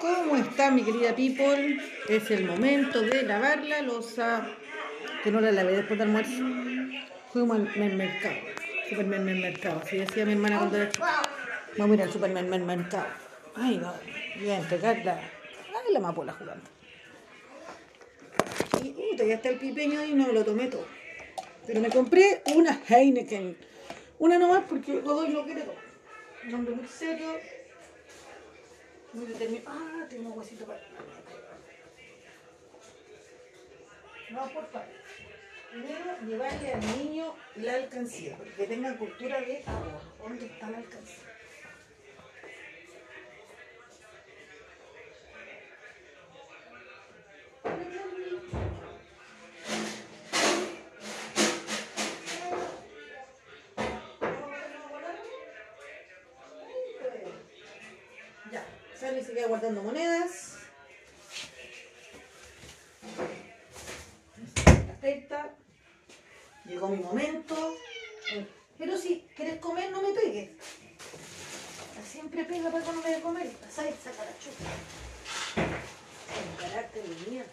¿Cómo está mi querida people? Es el momento de lavar la losa. Que no la lavé después del almuerzo. Fuimos al mercado. Supermercado. Así decía mi hermana cuando era. Vamos a ir al supermercado. Ay, va. Voy a entregarla. Ay, la mapola jugando. Y uh, ya está el pipeño y no lo tomé todo. Pero me compré una Heineken. Una nomás porque Godoy no quiere todo. Un hombre muy serio. Muy determinado. Ah, tengo un huesito para. No, por favor. Primero, llevarle al niño la alcancía, que tenga cultura de agua. ¿Dónde está la alcancía? Queda guardando monedas. Atenta. Llegó mi momento. Pero si quieres comer, no me pegues. Siempre pega para cuando me voy a comer. Pasa y saca la chupa. Carácter de mierda.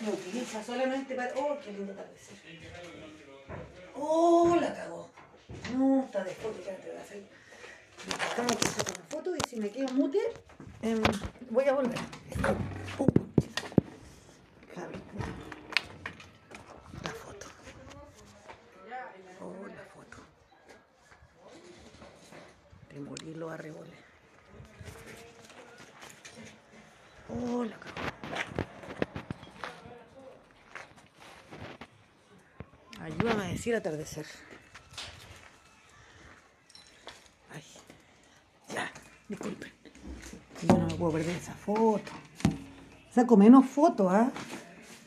Me utiliza solamente para. ¡Oh, qué lindo atardecer! ¡Oh, la cagó! No, está de foto, ya te voy a hacer. Estamos que sacar una foto y si me quedo mute, em, voy a volver. Uh, la foto. Oh, la foto. De morir los arreboles. Oh, la. Ayúdame a decir atardecer. Ay, ya, disculpen. Yo no me puedo perder esa foto. Saco menos fotos, ¿ah?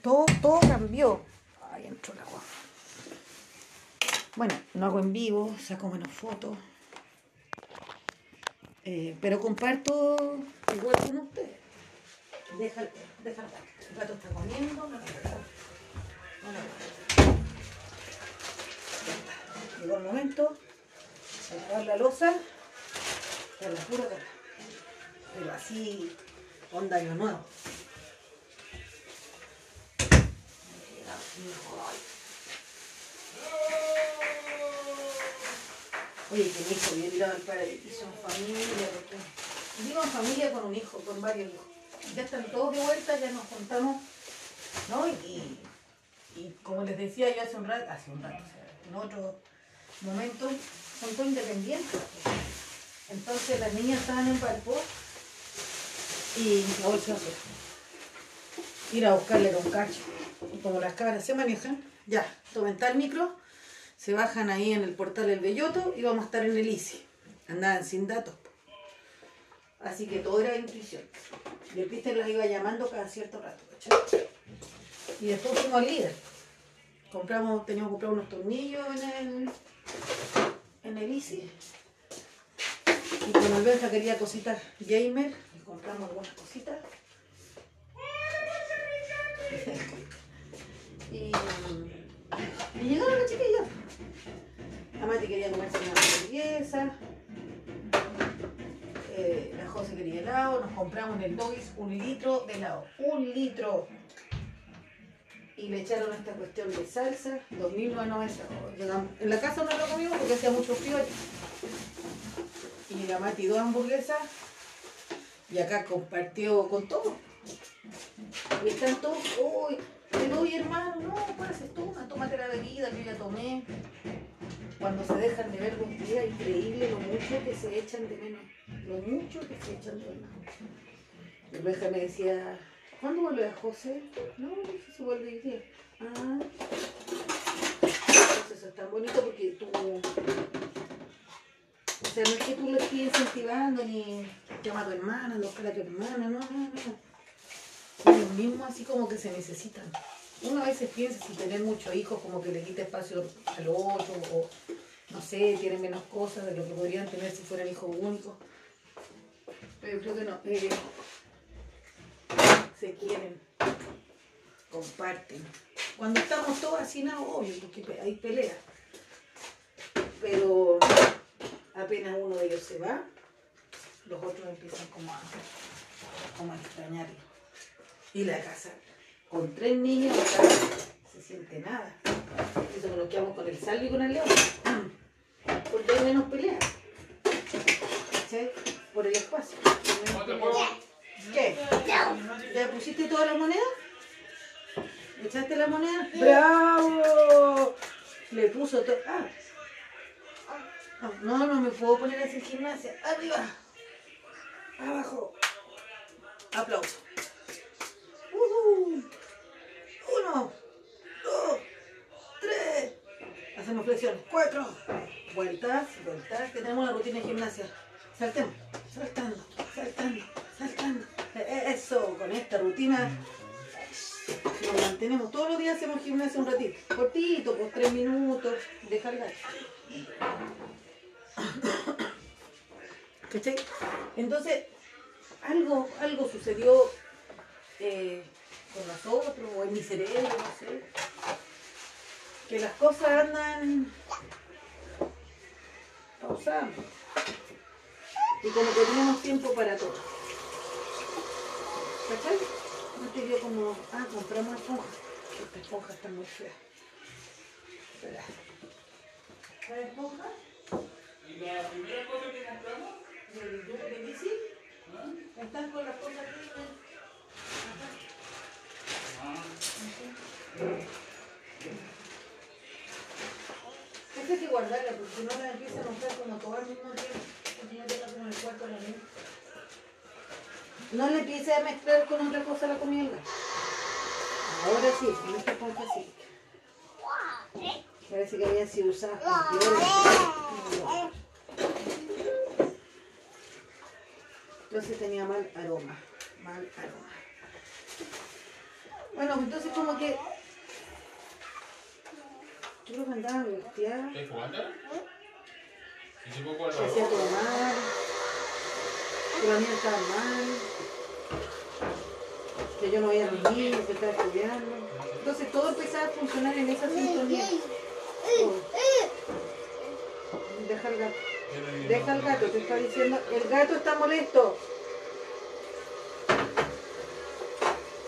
Todo, todo cambió. El agua. Bueno, no hago en vivo, saco menos fotos. Eh, pero comparto igual con ustedes. Deja, deja el gato. El está comiendo. No. Llegó el momento de lavar la losa por la pura cara. Pero así, onda año nuevo. Oye, que mi hijo bien tirado al paraíso en familia, porque vivo en familia con un hijo, con varios hijos. Ya están todos de vuelta, ya nos contamos, ¿no? Y, y como les decía yo hace un rato, hace un rato, o sea, en otro momento, son todos independientes. Entonces las niñas estaban en Palpo y bolsa ir a buscarle con cacho. Y como las cabras se manejan, ya, tomen tal micro, se bajan ahí en el portal El Belloto y vamos a estar en el ICI. Andaban sin datos. Así que todo era intuición. Y el Cristian las iba llamando cada cierto rato. ¿cachai? Y después fuimos al líder. Compramos, teníamos que comprar unos tornillos en el, en el ICI. Y con Alberja quería cositas gamer. Compramos algunas cositas. y, y llegaron las chiquillas. La Mati quería comerse una hamburguesa. Eh, la José quería helado. Nos compramos en el Doggies un litro de helado. Un litro. Y le echaron esta cuestión de salsa, 2.990. Llegamos- En la casa no lo comimos porque hacía mucho frío. Y la Mati dos hamburguesas. Y acá compartió con todo. Y están todos, uy, te doy hermano, no, pase, toma, tómate la bebida yo ya tomé. Cuando se dejan de ver dos días, increíble lo mucho que se echan de menos, lo mucho que se echan de menos. Y Rebeca me decía, ¿cuándo vuelve a José? No, dije, se vuelve hoy día. Ah, entonces es tan bonito porque tú, sea, no es que tú lo estés incentivando ni llama a tu hermana, buscar a tu hermana, no, no, no ellos mismos así como que se necesitan. Uno a veces piensa si tener muchos hijos como que le quita espacio al otro o no sé, tienen menos cosas de lo que podrían tener si fueran hijos únicos. Pero yo creo que no. eh, se quieren, comparten. Cuando estamos todos así, no, obvio, porque hay peleas. Pero apenas uno de ellos se va, los otros empiezan como a, como a extrañarlo. Y la casa, con tres niños acá, se siente nada. Eso que hago con el salvo y con el león. Porque hay menos peleas. ¿Cachai? Por el espacio. ¿Qué? ¿Ya pusiste toda la moneda? ¿Echaste la moneda? ¡Bravo! Le puso todo. Ah. No, no me puedo poner así en gimnasia. Arriba. Abajo. Aplauso. Uh Uno. Dos. Tres. Hacemos flexiones. Cuatro. Vueltas, vueltas. Que tenemos la rutina de gimnasia. Saltemos. Saltando, saltando, saltando. E, e, eso, con esta rutina nos mantenemos. Todos los días hacemos gimnasia un ratito. Cortito, pues tres minutos. Deja el ¿Cachai? Entonces, algo, algo sucedió eh, con nosotros o en mi cerebro, no sé. Que las cosas andan pausando. Y como que tenemos tiempo para todo. ¿Cachai? No te dio como, ah, compramos esponjas. Esta esponja está muy fea. Espera. ¿La esponja? ¿Y la primera cosa que compramos? ¿De, de bici? ¿Ah? Están con las cosas que vienen. Ah, Esta hay que guardarla porque si no la empieza a montar como todo al mismo tiempo. Porque ya tenga como en el cuarto la misma. No le empiece a mezclar con otra cosa la comida. Ahora sí, con esta esponja sí. Parece que había sido usada con. Entonces tenía mal aroma. Mal aroma. Bueno, entonces como que. Yo creo que andaba angustiada. ¿Estás jugando? ¿Y si poco que hacía todo mal, que los niños estaban mal, que yo no veía a niños, que estaba estudiando. Entonces todo empezaba a funcionar en esa sintonía. Todo. Deja el gato. Deja el gato, te está diciendo, el gato está molesto.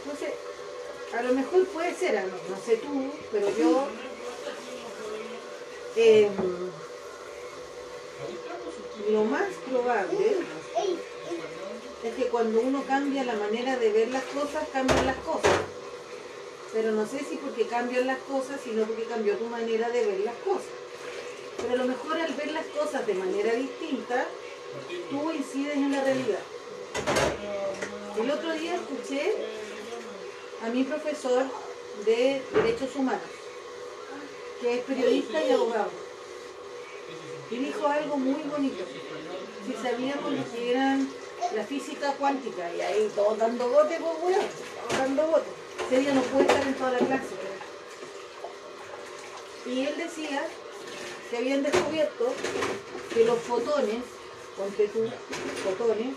No sé, a lo mejor puede ser, no sé tú, pero yo... em, lo más probable es que cuando uno cambia la manera de ver las cosas, cambian las cosas. Pero no sé si porque cambian las cosas, sino porque cambió tu manera de ver las cosas. Pero a lo mejor al ver las cosas de manera distinta, tú incides en la realidad. El otro día escuché a mi profesor de Derechos Humanos, que es periodista y abogado, y dijo algo muy bonito. Si sabíamos lo que eran la física cuántica, y ahí todos dando bote, pues todos dando bote. Ese día no puede estar en toda la clase. Y él decía que habían descubierto que los fotones, ponte tú, fotones,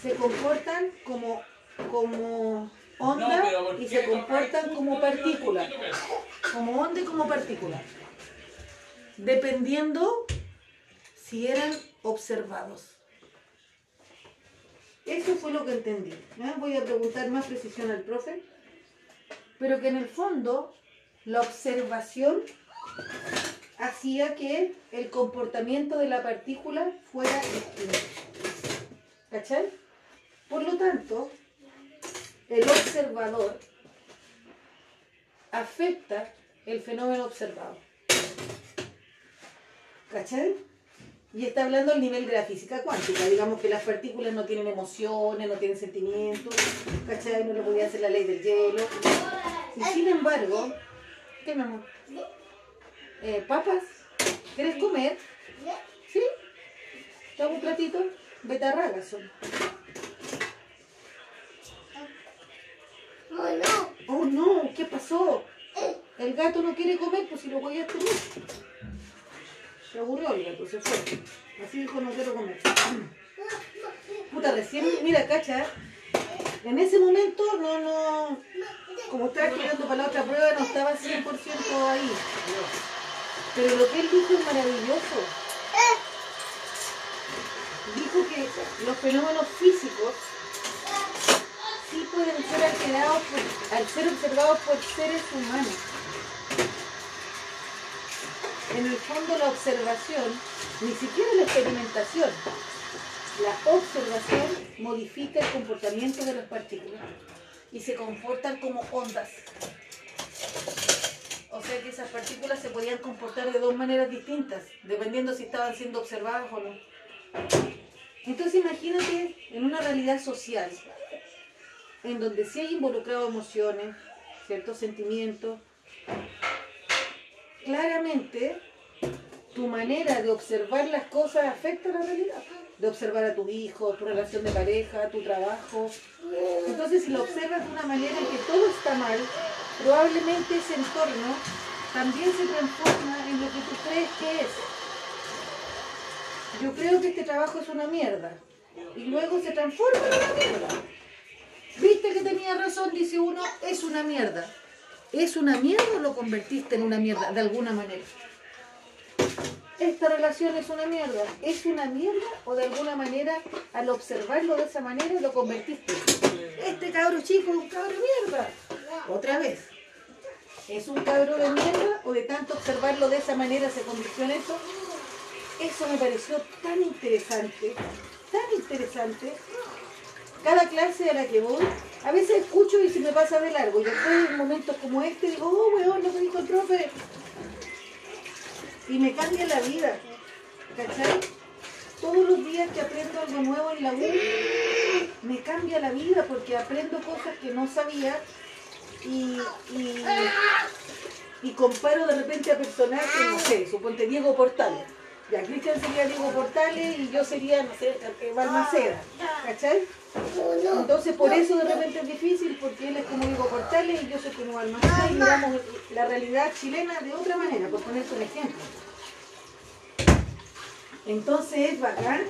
se comportan como, como onda y se comportan como partículas, como onda y como partículas, dependiendo si eran observados. Eso fue lo que entendí. ¿eh? Voy a preguntar más precisión al profe, pero que en el fondo la observación hacía que el comportamiento de la partícula fuera distinto. ¿Cachai? Por lo tanto, el observador afecta el fenómeno observado. ¿Cachai? Y está hablando al nivel de la física cuántica. Digamos que las partículas no tienen emociones, no tienen sentimientos. ¿Cachai? No le podía hacer la ley del hielo. Y sin embargo, ¿qué amor? Eh, papas, ¿quieres comer? ¿Sí? ¿Te hago un platito? Betarragas son. Oh no, ¿qué pasó? El gato no quiere comer, pues si lo voy a tener. Se aburrió el gato, se fue. Así dijo, no quiero comer. Puta, recién, mira, cacha. En ese momento no, no, como estaba estudiando para la otra prueba, no estaba 100% ahí. Pero lo que él dijo es maravilloso. dijo que los fenómenos físicos sí pueden ser alterados al ser observados por seres humanos. En el fondo la observación, ni siquiera la experimentación, la observación modifica el comportamiento de las partículas y se comportan como ondas. O sea que esas partículas se podían comportar de dos maneras distintas, dependiendo si estaban siendo observadas o no. Entonces imagínate en una realidad social, en donde sí hay involucrado emociones, ciertos sentimientos, claramente tu manera de observar las cosas afecta a la realidad. De observar a tu hijo, tu relación de pareja, tu trabajo. Entonces si lo observas de una manera en que todo está mal, probablemente ese entorno también se transforma en lo que tú crees que es. Yo creo que este trabajo es una mierda. Y luego se transforma en una mierda. Viste que tenía razón, dice uno, es una mierda. ¿Es una mierda o lo convertiste en una mierda de alguna manera? Esta relación es una mierda. ¿Es una mierda o de alguna manera al observarlo de esa manera lo convertiste? Este cabro chico es un cabro mierda. Otra vez. ¿Es un cabro de mierda o de tanto observarlo de esa manera se convirtió en eso? Eso me pareció tan interesante, tan interesante. Cada clase a la que voy, a veces escucho y se me pasa de largo. Y después en momentos como este digo, oh, weón, lo que dijo el profe. Y me cambia la vida. ¿Cachai? Todos los días que aprendo algo nuevo en la U, me cambia la vida porque aprendo cosas que no sabía y, y, y comparo de repente a personajes, no sé, suponte Diego Portales. Ya, Cristian sería Diego Portales y yo sería, no sé, eh, Balmaceda, ¿cachai? Entonces por eso de repente es difícil, porque él es como Diego Portales y yo soy como Balmaceda y miramos la realidad chilena de otra manera, por ponerte un ejemplo. Entonces es bacán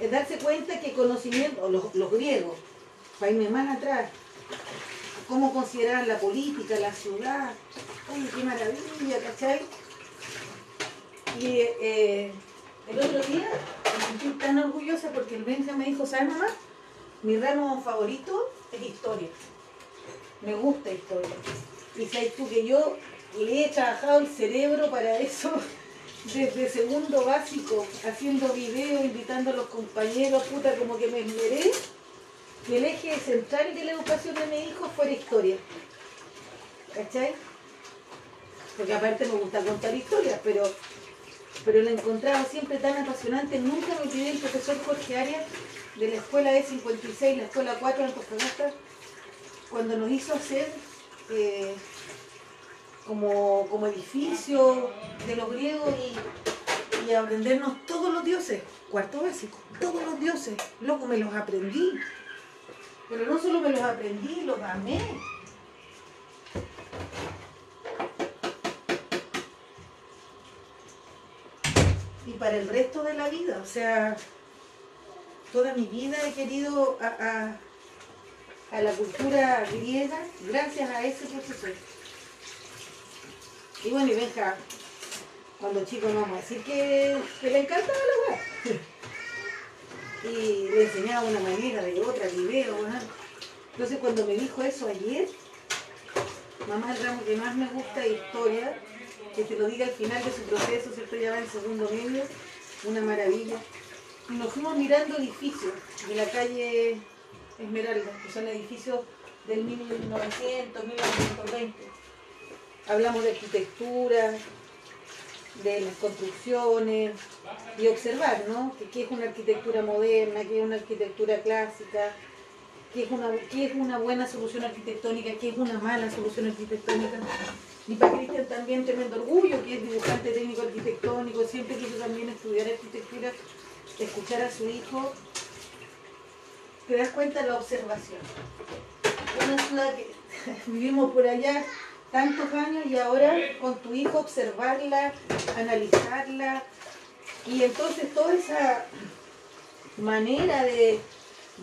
es darse cuenta que conocimiento, los, los griegos, para más atrás, cómo consideraban la política, la ciudad, oye, qué maravilla, ¿cachai? Y eh, el otro día me sentí tan orgullosa porque el Benja me dijo, ¿sabes mamá? Mi ramo favorito es historia. Me gusta historia. Y sabes tú que yo le he trabajado el cerebro para eso desde segundo básico, haciendo videos, invitando a los compañeros, puta, como que me esmeré que el eje central de la educación de mi hijo fuera historia. ¿Cachai? Porque aparte me gusta contar historias, pero, pero lo he encontrado siempre tan apasionante. Nunca me olvidé el profesor Jorge Arias de la escuela E56, la escuela 4 de Antofagasta, cuando nos hizo hacer eh, como, como edificio de los griegos y, y aprendernos todos los dioses, cuarto básico, todos los dioses. Loco, me los aprendí. Pero no solo me los aprendí, los amé. Y para el resto de la vida, o sea, toda mi vida he querido a, la cultura griega gracias a ese profesor. Y bueno, y Benja, cuando chico no vamos a decir que, que le encantaba la weá. Y le enseñaba una manera, de otra, video, ¿verdad? Entonces cuando me dijo eso ayer, mamá, el ramo que más me gusta es historia, que te lo diga al final de su proceso, ¿cierto? Ya va en segundo medio, una maravilla. Y nos fuimos mirando edificios de la calle Esmeralda, que son edificios del 1900, 1920. Hablamos de arquitectura, de las construcciones y observar, ¿no? Que qué es una arquitectura moderna, qué es una arquitectura clásica, qué es una, qué es una buena solución arquitectónica, qué es una mala solución arquitectónica. Y para Cristian también tremendo orgullo, que es dibujante técnico arquitectónico, siempre quiso también estudiar arquitectura, escuchar a su hijo. Te das cuenta de la observación. Una ciudad que vivimos por allá tantos años y ahora con tu hijo observarla, analizarla. Y entonces toda esa manera de,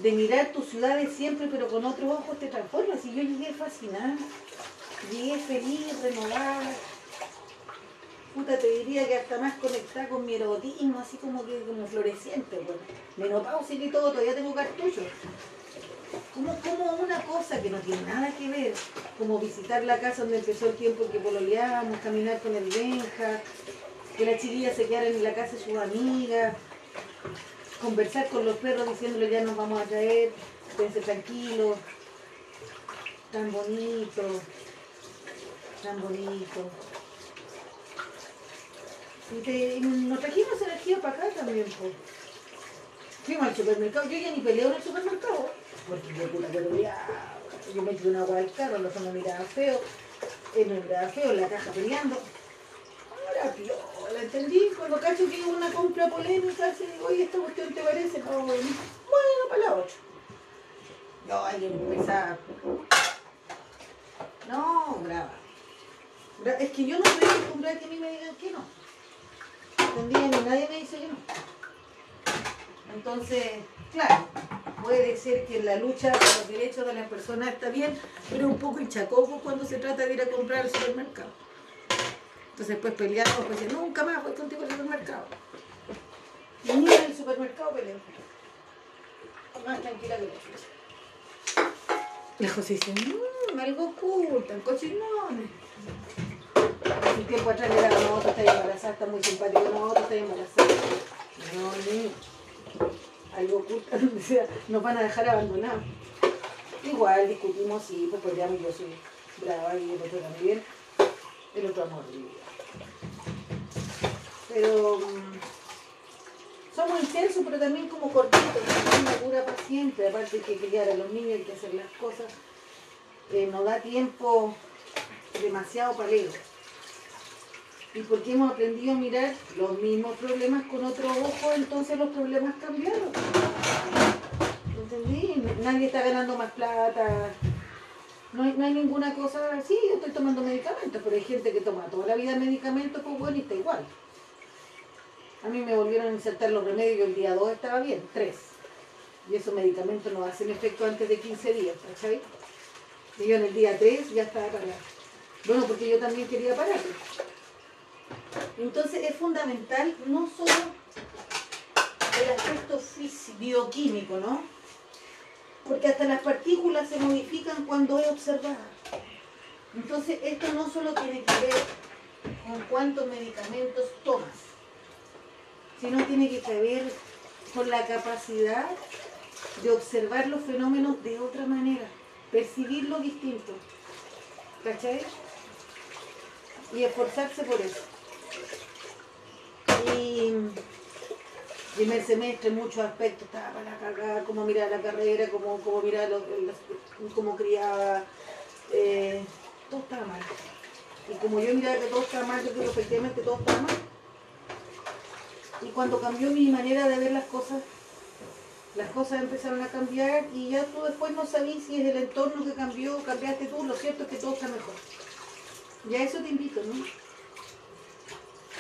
de mirar tu ciudad de siempre, pero con otros ojos, te transformas. Y yo llegué fascinada, llegué feliz, renovada. puta, te diría que hasta más conectada con mi erotismo, así como que como floreciente, bueno. Menopausia y todo, todavía tengo cartuchos. Como, como una cosa que no tiene nada que ver, como visitar la casa donde empezó el tiempo que pololeábamos, caminar con el Benja, que las chiquillas se quedaran en la casa de sus amigas, conversar con los perros diciéndole ya nos vamos a traer, quédense tranquilos, tan bonito, tan bonito. Y, te, y nos trajimos energía para acá también, pues. Fuimos al supermercado, yo ya ni peleo en el supermercado, porque yo puta que. Yo metí una agua al carro, los me miraba feo, él me miraba feo en la caja peleando. Ahora piola, ¿entendí? Cuando cacho que una compra polémica, así digo, oye, esta cuestión te parece, no, bueno, para la otra. No, hay que empezar. No, graba. Gra- Es que yo no estoy acostumbrada a que a mí me digan que no. ¿Entendí? Ni nadie me dice que no. Entonces, claro, puede ser que la lucha por los derechos de las personas está bien, pero un poco hinchacoco cuando se trata de ir a comprar al supermercado. Entonces, pues peleamos, pues dice, nunca más voy contigo al supermercado. Y ni en el supermercado peleo. Más tranquila que la. La José dice, mmm, algo ocultan, cochinones. Un tiempo atrás le daba, no, tú estás embarazada, está muy simpático, no, tú estás embarazada. No, niño. Algo ocultan, o sea, nos van a dejar abandonados. Igual discutimos, sí, pues peleamos, yo soy brava y el otro también. El otro amor de vida. Pero mm, somos intensos, pero también como cortitos, una cura para siempre, aparte que criar a los niños hay que hacer las cosas. Eh, nos da tiempo demasiado paleo. Y porque hemos aprendido a mirar los mismos problemas con otro ojo, entonces los problemas cambiaron. ¿Entendí? Nadie está ganando más plata. No hay, no hay ninguna cosa así. Yo estoy tomando medicamentos, pero hay gente que toma toda la vida medicamentos, pues bueno, y está igual. A mí me volvieron a insertar los remedios, yo el día 2 estaba bien, 3. Y esos medicamentos no hacen efecto antes de 15 días, ¿cachai? Y yo en el día 3 ya estaba parada. Bueno, porque yo también quería parar. Entonces es fundamental no solo el aspecto bioquímico, ¿no? Porque hasta las partículas se modifican cuando es observada. Entonces esto no solo tiene que ver con cuántos medicamentos tomas, sino tiene que ver con la capacidad de observar los fenómenos de otra manera, percibirlo distinto. ¿Cachai? Y esforzarse por eso. Y primer semestre, muchos aspectos, estaba para cagada, cómo mirar la carrera, cómo, cómo mirar los- cómo criaba, eh, todo estaba mal. Y como yo miraba que todo estaba mal, yo creo que efectivamente todo estaba mal. Y cuando cambió mi manera de ver las cosas, las cosas empezaron a cambiar y ya tú después no sabías si es el entorno que cambió, cambiaste tú, lo cierto es que todo está mejor. Y a eso te invito, ¿no?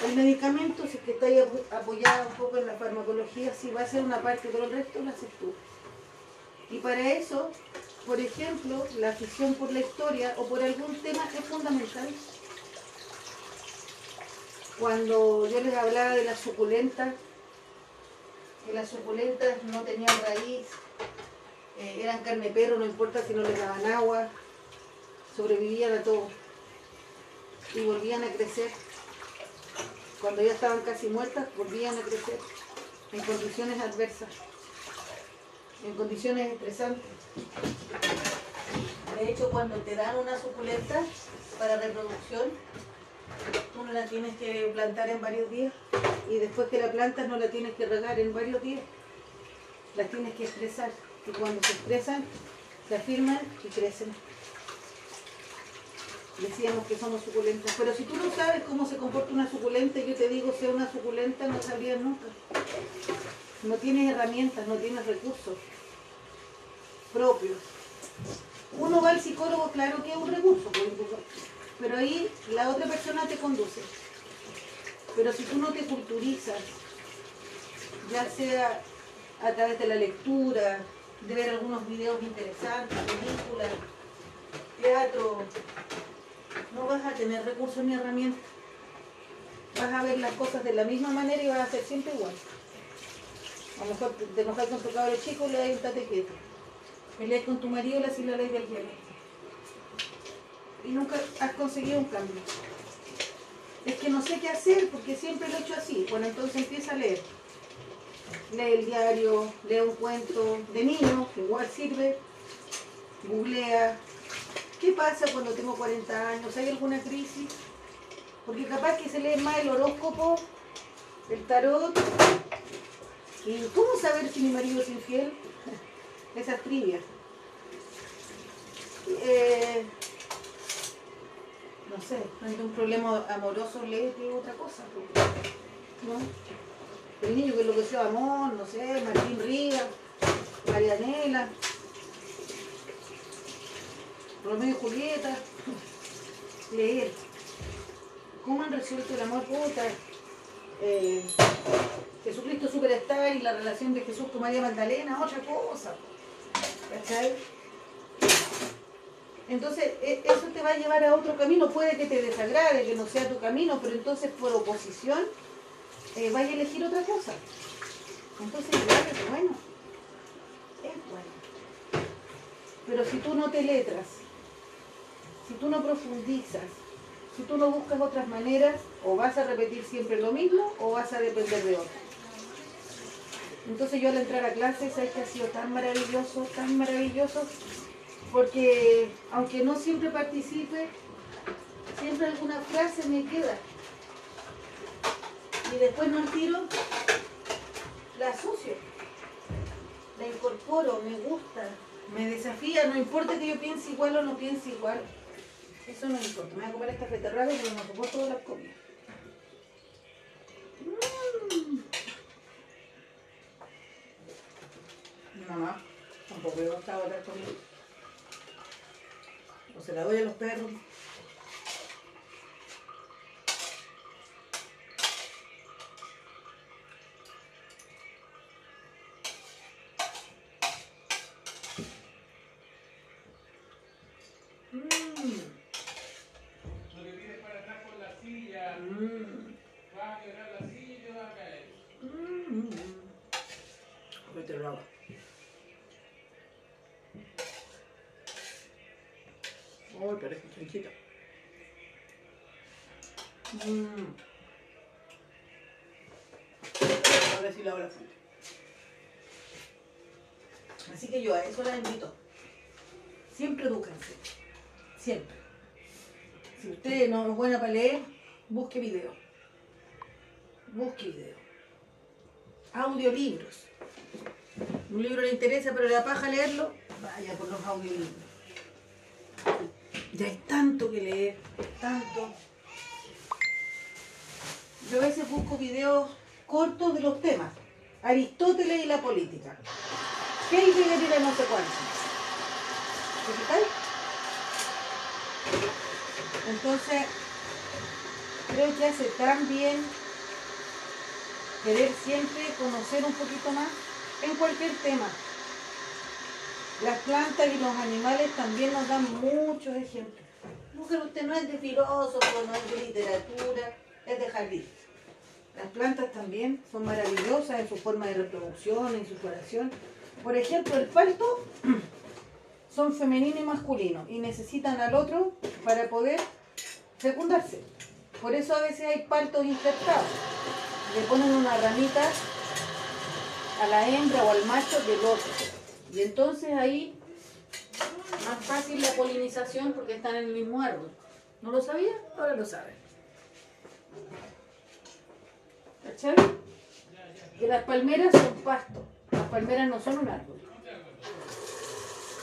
El medicamento, si es que está apoyado un poco en la farmacología, sí va a ser una parte, pero el resto lo haces tú. Y para eso, por ejemplo, la afición por la historia o por algún tema es fundamental. Cuando yo les hablaba de las suculentas, que las suculentas no tenían raíz, eh, eran carne perro, no importa si no les daban agua, sobrevivían a todo y volvían a crecer. Cuando ya estaban casi muertas, volvían a crecer en condiciones adversas, en condiciones estresantes. De hecho, cuando te dan una suculenta para reproducción, tú no la tienes que plantar en varios días y después que la plantas no la tienes que regar en varios días. Las tienes que estresar y cuando se estresan, se afirman y crecen. Decíamos que somos suculentas, pero si tú no sabes cómo se comporta una suculenta yo te digo sea una suculenta, no sabrías nunca. No tienes herramientas, no tienes recursos propios. Uno va al psicólogo, claro que es un recurso, pero ahí la otra persona te conduce. Pero si tú no te culturizas, ya sea a través de la lectura, de ver algunos videos interesantes, películas, teatro, no vas a tener recursos ni herramientas. vas a ver las cosas de la misma manera y vas a ser siempre igual. A lo mejor te, enojas con tu cabro chico y le das un tate quieto. Peleas con tu marido y le haces la ley del hielo. Y nunca has conseguido un cambio. Es que no sé qué hacer porque siempre lo he hecho así. Bueno, entonces empieza a leer. Lee el diario, lee un cuento de niño, que igual sirve. Googlea. ¿Qué pasa cuando tengo 40 años? ¿Hay alguna crisis? Porque capaz que se lee más el horóscopo, el tarot. ¿Y cómo saber si mi marido es infiel? Esa trivia. Eh, no sé, ante un problema amoroso léete otra cosa. ¿no? El niño que enloqueció de amor, no sé, Martín Rivas, Marianela, Romeo y Julieta, leer. ¿Cómo han resuelto el amor puta? Eh, Jesucristo Superstar y la relación de Jesús con María Magdalena, otra cosa. ¿Cachai? Entonces, e- eso te va a llevar a otro camino. Puede que te desagrade, que no sea tu camino, pero entonces por oposición eh, vaya a elegir otra cosa. Entonces, es bueno. Es bueno. Pero si tú no te letras, si tú no profundizas, si tú no buscas otras maneras, o vas a repetir siempre lo mismo o vas a depender de otro. Entonces yo al entrar a clases, sabes que ha sido tan maravilloso, tan maravilloso, porque aunque no siempre participe, siempre alguna frase me queda. Y después no tiro, la asocio, la incorporo, me gusta, me desafía, no importa que yo piense igual o no piense igual. Eso no me importa, me voy a comer esta feterraga porque no soporto todas las comidas. Mm. Mamá tampoco le gusta botar comida. O se la doy a los perros. Mm, No te tires para atrás con la silla. mm, Vas a quebrar la silla y vas a caer. mm. Beterraga. Pero es chanchita. Mm. Ahora sí la fuente. Así que yo a eso la invito. Siempre edúquense. Siempre. Si usted no es buena para leer, busque video. Busque video. Audiolibros. Un libro le interesa pero le da leerlo, vaya por los audiolibros. Ya hay tanto que leer, tanto. Yo a veces busco videos cortos de los temas. Aristóteles y la política. Heidegger y la no sé cuánto. ¿Me fijáis? Entonces, creo que hace tan bien querer siempre conocer un poquito más en cualquier tema. Las plantas y los animales también nos dan muchos ejemplos. Mujer, usted no es de filósofo, no es de literatura, es de jardín. Las plantas también son maravillosas en su forma de reproducción, en su floración. Por ejemplo, el palto son femenino y masculino y necesitan al otro para poder fecundarse. Por eso a veces hay paltos injertados. Le ponen una ramita a la hembra o al macho del otro. Y entonces ahí más fácil la polinización porque están en el mismo árbol. ¿No lo sabía? Ahora lo saben. ¿Cachai? Que las palmeras son pasto. Las palmeras no son un árbol.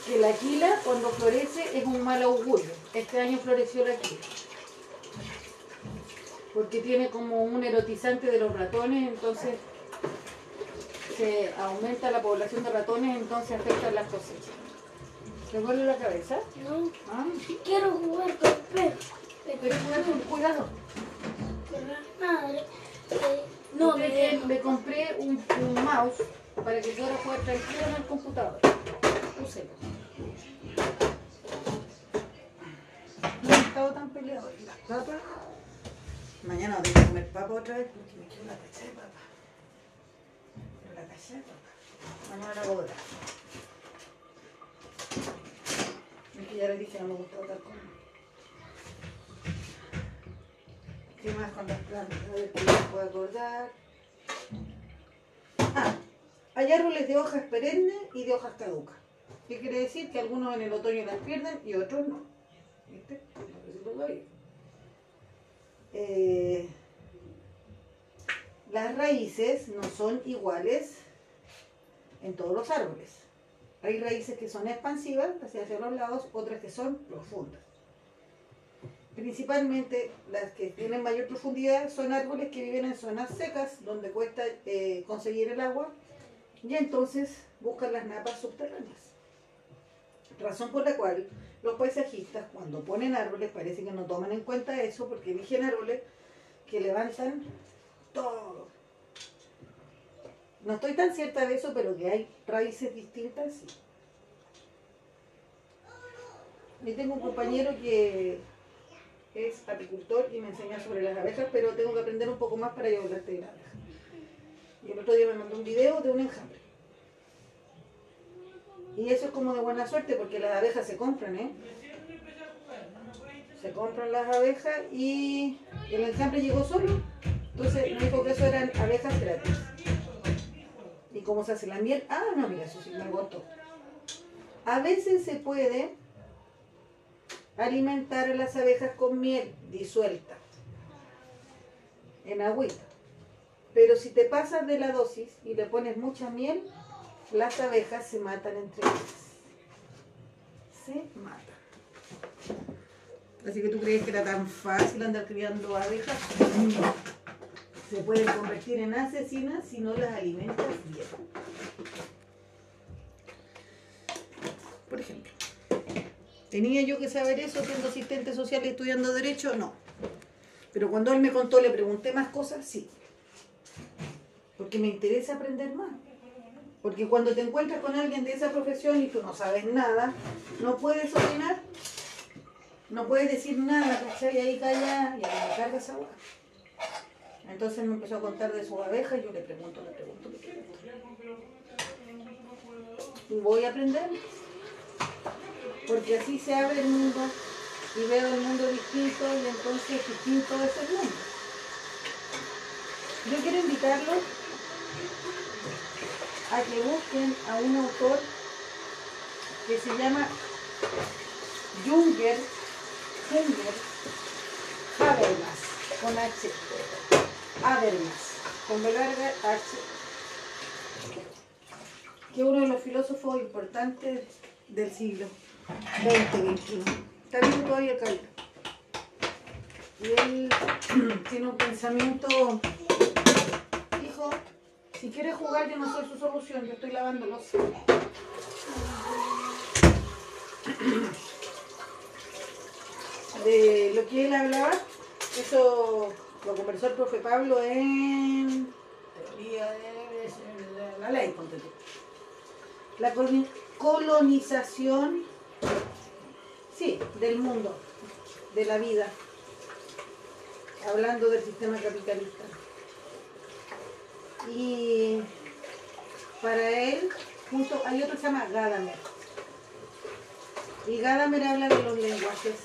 Que la quila cuando florece es un mal augurio. Este año floreció la quila. Porque tiene como un erotizante de los ratones, entonces se aumenta la población de ratones, entonces afectan las cosechas. ¿Te duele la cabeza? No, Ah, quiero jugar con perro. pero cuidado, cuidado. Con la madre. eh, no, No, me dejo. le compré un, un mouse para que pueda jugar tranquilo en el computador. Úselo. No he estado tan peleado. Las papas Mañana voy a comer papa otra vez porque me quedo la cacha de papa. Papa. Mañana la otra. Es que ya les dije, no me gusta otra cosa. ¿Qué más con las plantas? A ver qué me puedo acordar. Ah, hay árboles de hojas perennes y de hojas caducas. ¿Qué quiere decir? Que algunos en el otoño las pierden y otros no. ¿Viste? Eh, las raíces no son iguales en todos los árboles. Hay raíces que son expansivas hacia, hacia los lados, otras que son profundas. Principalmente las que tienen mayor profundidad son árboles que viven en zonas secas, donde cuesta eh, conseguir el agua, y entonces buscan las napas subterráneas. Razón por la cual los paisajistas cuando ponen árboles parece que no toman en cuenta eso porque eligen árboles que levantan todo. No estoy tan cierta de eso, pero que hay raíces distintas, sí. Yo tengo un compañero que es apicultor y me enseña sobre las abejas, pero tengo que aprender un poco más para yo de la abeja. Y el otro día me mandó un video de un enjambre. Y eso es como de buena suerte porque las abejas se compran, ¿eh? Se compran las abejas y el enjambre llegó solo. Entonces me dijo que eso eran abejas gratis. ¿Y cómo se hace la miel? Ah, no, mira, eso sí me gustó. A veces se puede alimentar a las abejas con miel disuelta en agüita. Pero si te pasas de la dosis y le pones mucha miel, las abejas se matan entre ellas. Se matan. Así que tú crees que era tan fácil andar criando abejas. Se pueden convertir en asesinas si no las alimentas bien. Por ejemplo, ¿tenía yo que saber eso siendo asistente social estudiando Derecho? No. Pero cuando él me contó, le pregunté más cosas, sí. Porque me interesa aprender más. Porque cuando te encuentras con alguien de esa profesión y tú no sabes nada, no puedes opinar, no puedes decir nada, ¿cachai? Y ahí calla y ahí me carga esa hueá. Entonces me empezó a contar de sus abejas y yo le pregunto, le pregunto, le pregunto. Y voy a aprender. Porque así se abre el mundo y veo el mundo distinto y entonces distinto es el mundo. Yo quiero invitarlos a que busquen a un autor que se llama Junger, Junger Habermas, con H. Habermas, con B H. Que uno de los filósofos importantes del siglo XX, XXI. Está vivo todavía acá. Y él tiene un pensamiento, hijo, si quieres jugar yo no soy su solución, yo estoy lavando los De lo que él hablaba, eso lo conversó el profe Pablo en teoría de la ley, ponte tú. La coloni- colonización, sí, del mundo, de la vida, hablando del sistema capitalista. Y para él, junto, hay otro que se llama Gadamer. Y Gadamer habla de los lenguajes,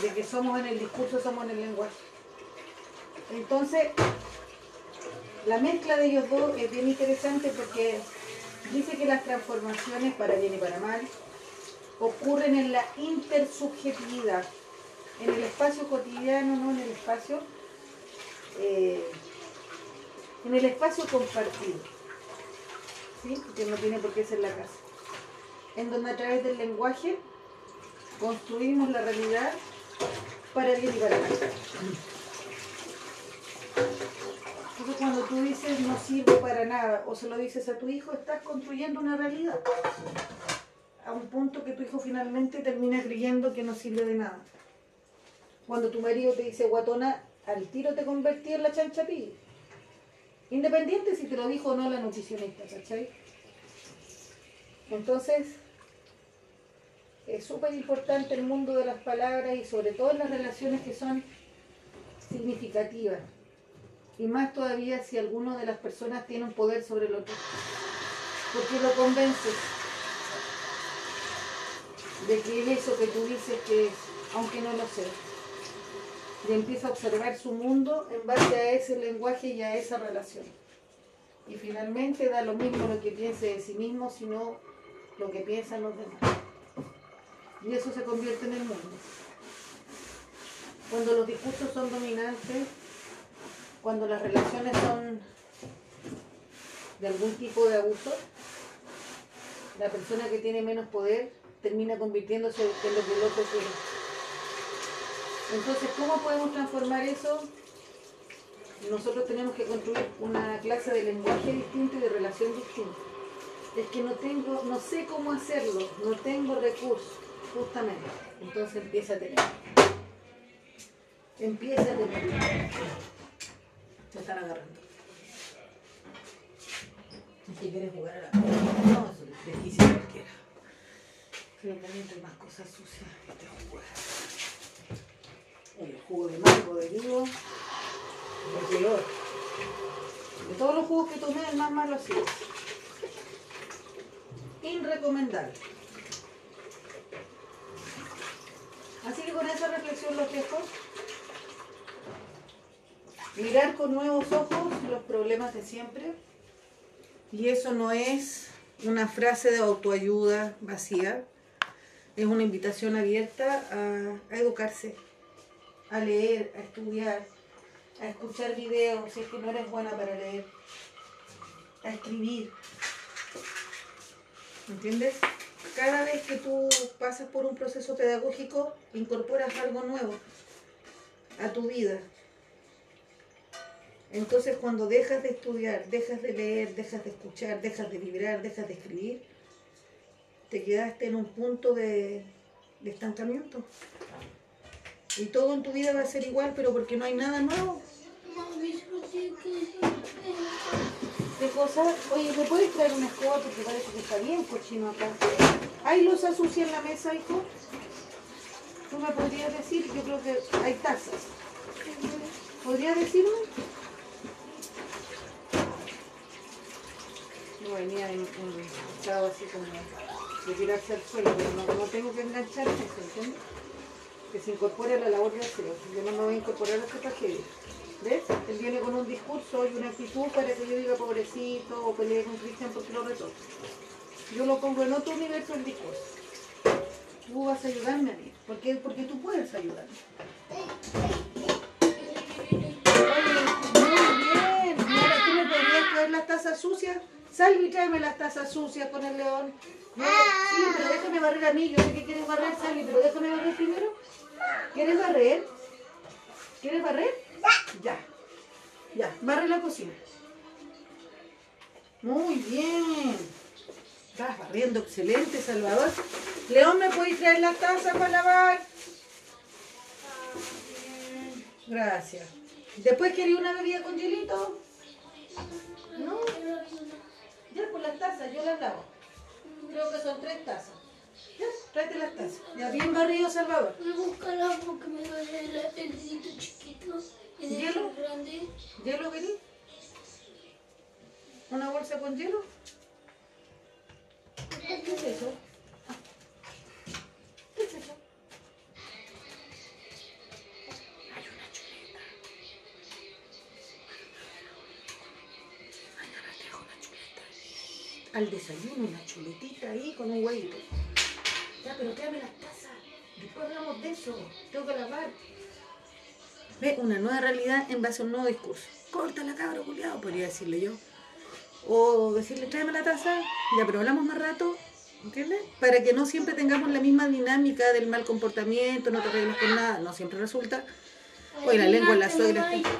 de que somos en el discurso, somos en el lenguaje. Entonces, la mezcla de ellos dos es bien interesante porque dice que las transformaciones, para bien y para mal, ocurren en la intersubjetividad, en el espacio cotidiano, no en el espacio, eh, en el espacio compartido, ¿sí? que no tiene por qué ser la casa, en donde a través del lenguaje construimos la realidad para bien y para mal. Cuando tú dices no sirvo para nada o se lo dices a tu hijo, estás construyendo una realidad. A un punto que tu hijo finalmente termina creyendo que no sirve de nada. Cuando tu marido te dice guatona, al tiro te convertí en la chanchapilla. Independiente si te lo dijo o no la nutricionista, ¿cachai? Entonces, es súper importante el mundo de las palabras y sobre todo en las relaciones que son significativa. Y más todavía si alguno de las personas tiene un poder sobre el otro. Porque lo convences de que es eso que tú dices que es, aunque no lo sea. Y empieza a observar su mundo en base a ese lenguaje y a esa relación. Y finalmente da lo mismo lo que piense de sí mismo, sino lo que piensan los demás. Y eso se convierte en el mundo. Cuando los discursos son dominantes, cuando las relaciones son de algún tipo de abuso, la persona que tiene menos poder termina convirtiéndose en lo que el otro quiere. Entonces, ¿cómo podemos transformar eso? Nosotros tenemos que construir una clase de lenguaje distinto y de relación distinta. Es que no tengo, no sé cómo hacerlo, no tengo recursos, justamente. Entonces empieza a tener. Empieza a tener. Se están agarrando. Si quieres jugar a la No, eso es difícil cualquiera. Creo que hay más cosas sucias este jugo. El jugo de mango, de vivo, el peor. De todos los jugos que tomé, el más malo ha sido. Inrecomendable. Así que con esa reflexión los dejo. Mirar con nuevos ojos los problemas de siempre. Y eso no es una frase de autoayuda vacía. Es una invitación abierta a, educarse, a leer, a estudiar, a escuchar videos si es que no eres buena para leer, a escribir. ¿Entiendes? Cada vez que tú pasas por un proceso pedagógico, incorporas algo nuevo a tu vida. Entonces cuando dejas de estudiar, dejas de leer, dejas de escuchar, dejas de vibrar, dejas de escribir, te quedaste en un punto de, estancamiento. Y todo en tu vida va a ser igual, pero porque no hay nada nuevo. ¿Qué cosa? Oye, ¿me puedes traer una escoba? Porque parece que está bien cochino acá. ¿Hay losa sucia en la mesa, hijo? ¿Tú me podrías decir? Yo creo que hay tazas. ¿Podrías decirme? No venía en, en estado así como de tirarse al suelo, pero no, tengo que engancharme, ¿entiendes? Que se incorpore a la labor de aseo. Yo no me voy a incorporar a esta tragedia. ¿Ves? Él viene con un discurso y una actitud para que yo diga pobrecito o pelee con Cristian porque lo retó. Yo lo pongo en otro universo el discurso. Tú vas a ayudarme a mí. ¿Por qué? Porque tú puedes ayudarme. Oye, muy bien. ¿Y ahora tú me podrías traer las tazas sucias? Salvi, tráeme las tazas sucias con el león. No, sí, pero déjame barrer a mí. Yo sé que quieres barrer, Salvi, pero déjame barrer primero. ¿Quieres barrer? ¿Quieres barrer? Ya. Ya, barre la cocina. Muy bien. Estás barriendo excelente, Salvador. León, ¿me puedes traer la taza para lavar? Gracias. ¿Después quería una bebida con hielito? No. Ya, por las tazas, yo las lavo. Creo que son tres tazas. Ya, tráete las tazas. Ya bien barrido, Salvador. Voy a buscarla porque me duele el, dedito chiquito. El ¿Hielo? grande. ¿Hielo querís? ¿Una bolsa con hielo? ¿Qué es eso? Al desayuno una chuletita ahí con un huevito. Ya, pero tráeme las tazas. Después hablamos de eso. Tengo que lavar. Ve una nueva realidad en base a un nuevo discurso. Corta la cabra, culiado, podría decirle yo. O decirle, tráeme la taza, ya, pero hablamos más rato, ¿entiendes? Para que no siempre tengamos la misma dinámica del mal comportamiento, no te arregles con nada, no siempre resulta. Oye, la lengua la suegra. está-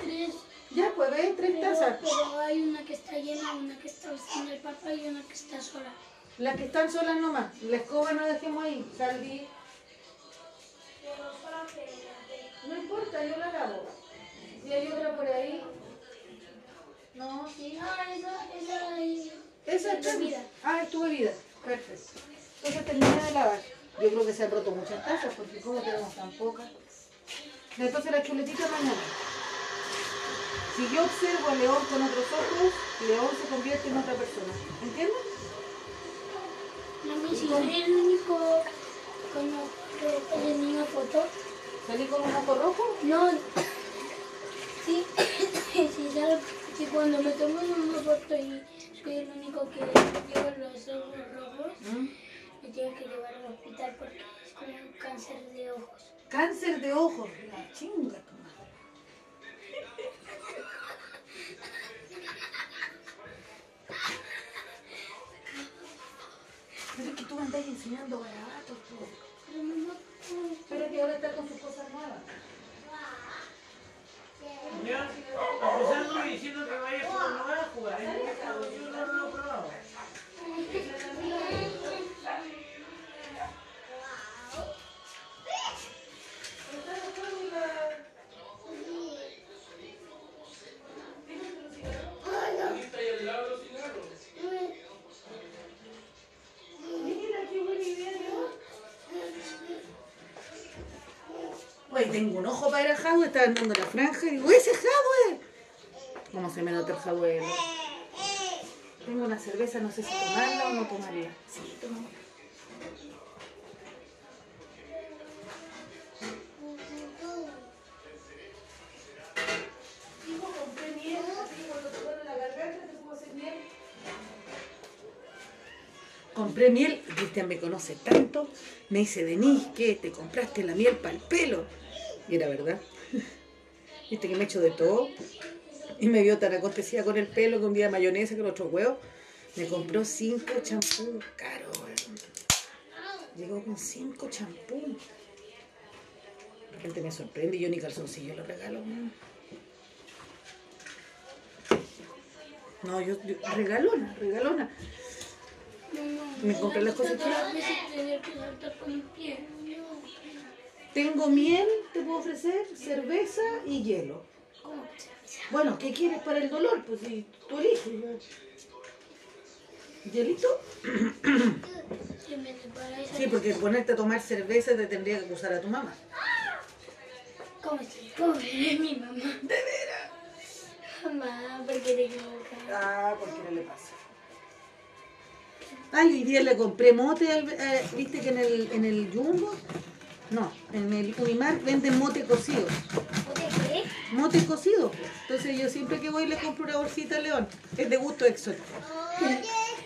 Ya, pues ve, tres pero, tazas. pero hay una que está llena, una que está sin el papá y una que está sola. Las que están solas nomás. La escoba no dejemos ahí, Salvi. No importa, yo la lavo. Si hay otra por ahí. No, sí. Ah, esa, esa es Esa es es bebida. Ah, es tu bebida. Perfecto. Entonces termina de lavar. Yo creo que se han roto muchas tazas porque como tenemos tan pocas. Entonces la chuletita mañana. Si yo observo a León con otros ojos, León se convierte en otra persona. ¿Entiendes? Mami, si soy el único con en una foto. ¿Salí con un ojo rojo? No. Sí, sí. Si cuando me tomo una foto y soy el único que lleva los ojos rojos, ¿Mm? me tienen que llevar al hospital porque es como un cáncer de ojos. Cáncer de ojos. La chinga, tú andas enseñando garabatos, tú. Pero. Pero que ahora está con sus cosas nuevas. Ya, empezando y diciendo que vaya a jugar, no vaya a jugar. ¿eh? Yo no lo he probado. Tengo un ojo para ir al Jadwe, estaba andando la franja y digo, ¡ese es Jadwe! ¿Cómo se me nota el Jadwe? no? Tengo una cerveza, no sé si tomarla o no tomarla. Sí, tomamos. Hijo, compré miel, así cuando te duele la garganta te puedo hacer miel. Compré miel, Cristian me conoce tanto, me dice, Denise, ¿qué? ¿Te compraste la miel para el pelo? Y era verdad. Viste que me echo de todo. Y me vio tan acontecida con el pelo, con un día mayonesa, con otro huevo. Me compró cinco champús caro, weón. Llegó con cinco champús. De repente me sorprende y yo ni calzoncillo le regalo. No, yo, yo regalona, regalona. Mamá, Me compré las cosas que saltar con mi pie. Tengo miel, te puedo ofrecer, cerveza y hielo. Bueno, ¿qué quieres para el dolor? Pues si tú eliges. ¿Hielito? Sí, porque ponerte a tomar cerveza te tendría que acusar a tu mamá. ¿Cómo se pobre es mi mamá? ¿De veras? Mamá, ¿por qué te equivocas? Ah, ¿por qué no le pasa? Ay, hoy día le compré mote, al- eh, viste que en el, en el Jumbo, no, en el Unimar venden mote cocido. ¿Por qué? Mote cocido. Entonces yo siempre que voy le compro una bolsita león. Es de gusto exótico.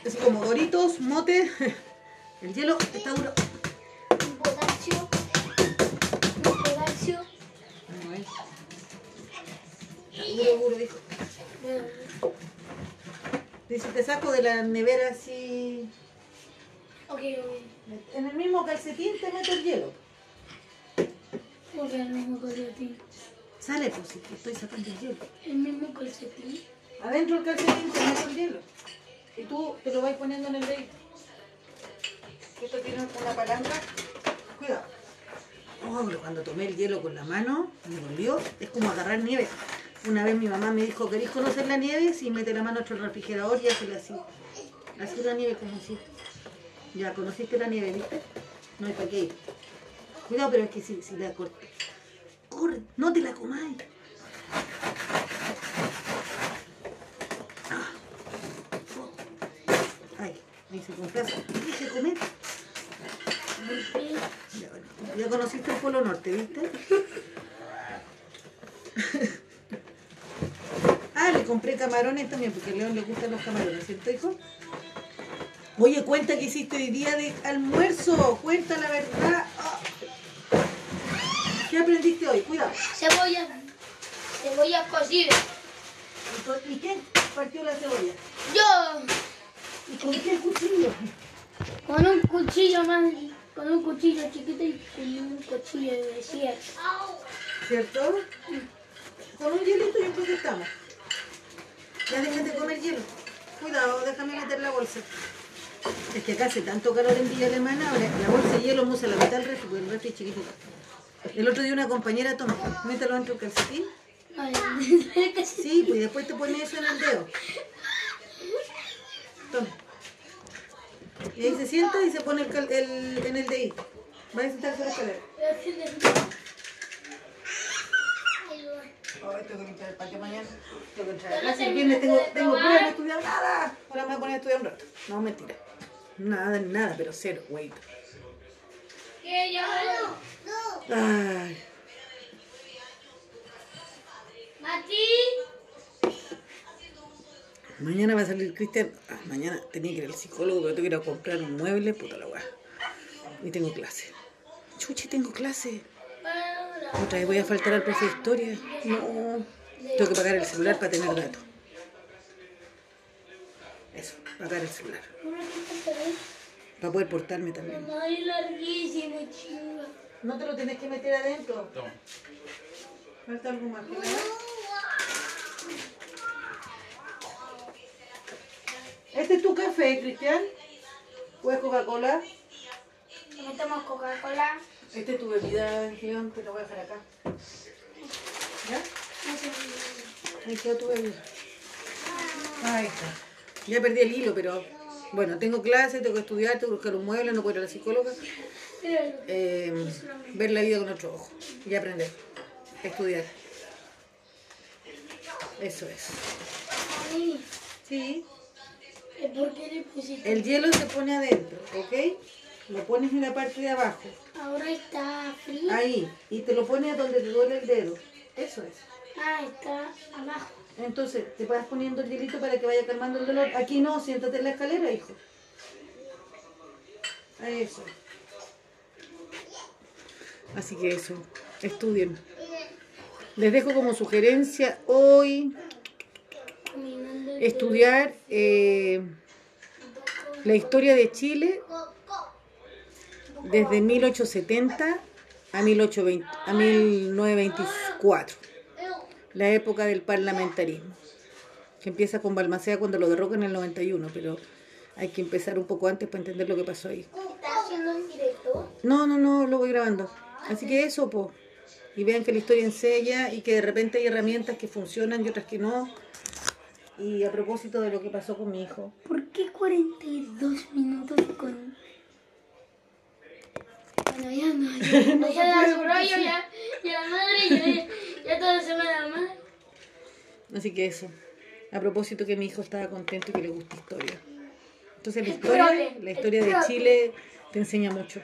Es como doritos, mote. El hielo está duro. Un potasio. Un potasio. No es. Duro, duro, dijo. Dice, te saco de la nevera así. Ok, ok. En el mismo calcetín te meto el hielo. Porque el mismo calcetín. Sale, pues, si estoy sacando el hielo. El mismo calcetín. Adentro del calcetín te meto el hielo. Y tú te lo vas poniendo en el dedito. Esto tiene una palanca. Cuidado. Oh, pero cuando tomé el hielo con la mano, me dolió. Es como agarrar nieve. Una vez mi mamá me dijo, ¿querés conocer la nieve? Si mete la mano el refrigerador y hazla así. Así la nieve como así. Ya, conociste la nieve, ¿viste? No hay para qué ir. Cuidado, pero es que si, si la cortas. Corre, no te la comáis. Ay, ahí se complace. Dije comer. Ya, ya conociste el Polo Norte, ¿viste? ah, le compré camarones también, porque a León le gustan los camarones, ¿cierto, hijo? Oye, cuenta que hiciste hoy día de almuerzo. Cuenta la verdad. ¿Qué aprendiste hoy? Cuidado. Cebolla. Cebolla cocida. ¿Y quién partió la cebolla? Yo. ¿Y con qué cuchillo? Con un cuchillo más. Con un cuchillo chiquito y con un cuchillo de sierra. ¿Cierto? Con un hielito yo creo que estamos. Ya déjate comer hielo. Cuidado, déjame meter la bolsa. Es que acá hace tanto calor en Villa Alemana, ahora la bolsa de hielo musa la mitad del refri, porque el refri es chiquitito. El otro día una compañera toma, mételo dentro del calcetín. Sí, pues después te pones eso en el dedo. Toma. Y ahí se sienta y se pone el, el- en el dedito. Va a sentarse en la escalera. Ay, tengo que entrar al patio mañana. Tengo que entrar a clase. El viernes tengo, tengo pruebas, no he estudiado nada. Ahora me voy a poner a estudiar un rato. No, mentira. Nada, nada, pero cero, wait. Ay. Mati. Mañana va a salir Cristian. Ah, mañana tenía que ir al psicólogo, pero tengo que ir a comprar un mueble, puta la weá. Y tengo clase. Chuchi, tengo clase. Otra vez voy a faltar al profe de historia. No. Tengo que pagar el celular para tener datos. Eso, pagar el celular. Para poder portarme también. Mamá, es larguísimo, chiva. No te lo tienes que meter adentro. Falta algo más. ¿verdad? ¿Este es tu café, Cristian? ¿O es Coca-Cola? Me tomo Coca-Cola. Esta es tu bebida, León, te lo voy a dejar acá. ¿Ya? No. Ahí quedó tu bebida. Ahí está. Ya perdí el hilo, pero bueno, tengo clase, tengo que estudiar, tengo que buscar un mueble, no puedo ir a la psicóloga. Eh, ver la vida con otro ojo y aprender, estudiar. Eso es. Sí. ¿por qué le pusiste? El hielo se pone adentro, ¿ok? Lo pones en la parte de abajo, Ahora está frío. ahí, y te lo pones donde te duele el dedo. Eso es. Ah, está abajo. Entonces, te vas poniendo el hielito para que vaya calmando el dolor. Aquí no, siéntate en la escalera, hijo. Eso. Así que eso, estudien. Les dejo como sugerencia hoy estudiar eh, la historia de Chile desde 1870 a, 1820 a 1924, la época del parlamentarismo, que empieza con Balmaceda cuando lo derrocan en el 91, pero hay que empezar un poco antes para entender lo que pasó ahí. ¿Está haciendo un directo? No, no, no, lo voy grabando. Así que eso, po. Y vean que la historia enseña y que de repente hay herramientas que funcionan y otras que no. Y a propósito de lo que pasó con mi hijo. ¿Por qué 42 minutos con.? Bueno, ya no. Ya, No ya, ya la madre, ya, ya todo se me da mal. Así que eso. A propósito que mi hijo estaba contento y que le gusta historia. Entonces la historia, profe, la historia de profe. Chile te enseña mucho.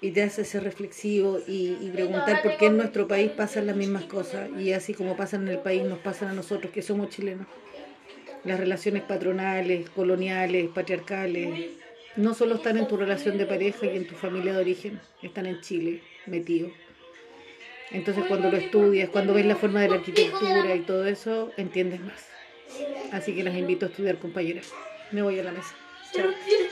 Y te hace ser reflexivo y, y preguntar por qué en nuestro país pasan las mismas cosas. Y así como pasan en el país, nos pasan a nosotros que somos chilenos. Las relaciones patronales, coloniales, patriarcales, no solo están en tu relación de pareja y en tu familia de origen, están en Chile, metidos. Entonces cuando lo estudias, cuando ves la forma de la arquitectura y todo eso, entiendes más. Así que las invito a estudiar, compañeras. Me voy a la mesa. Chao.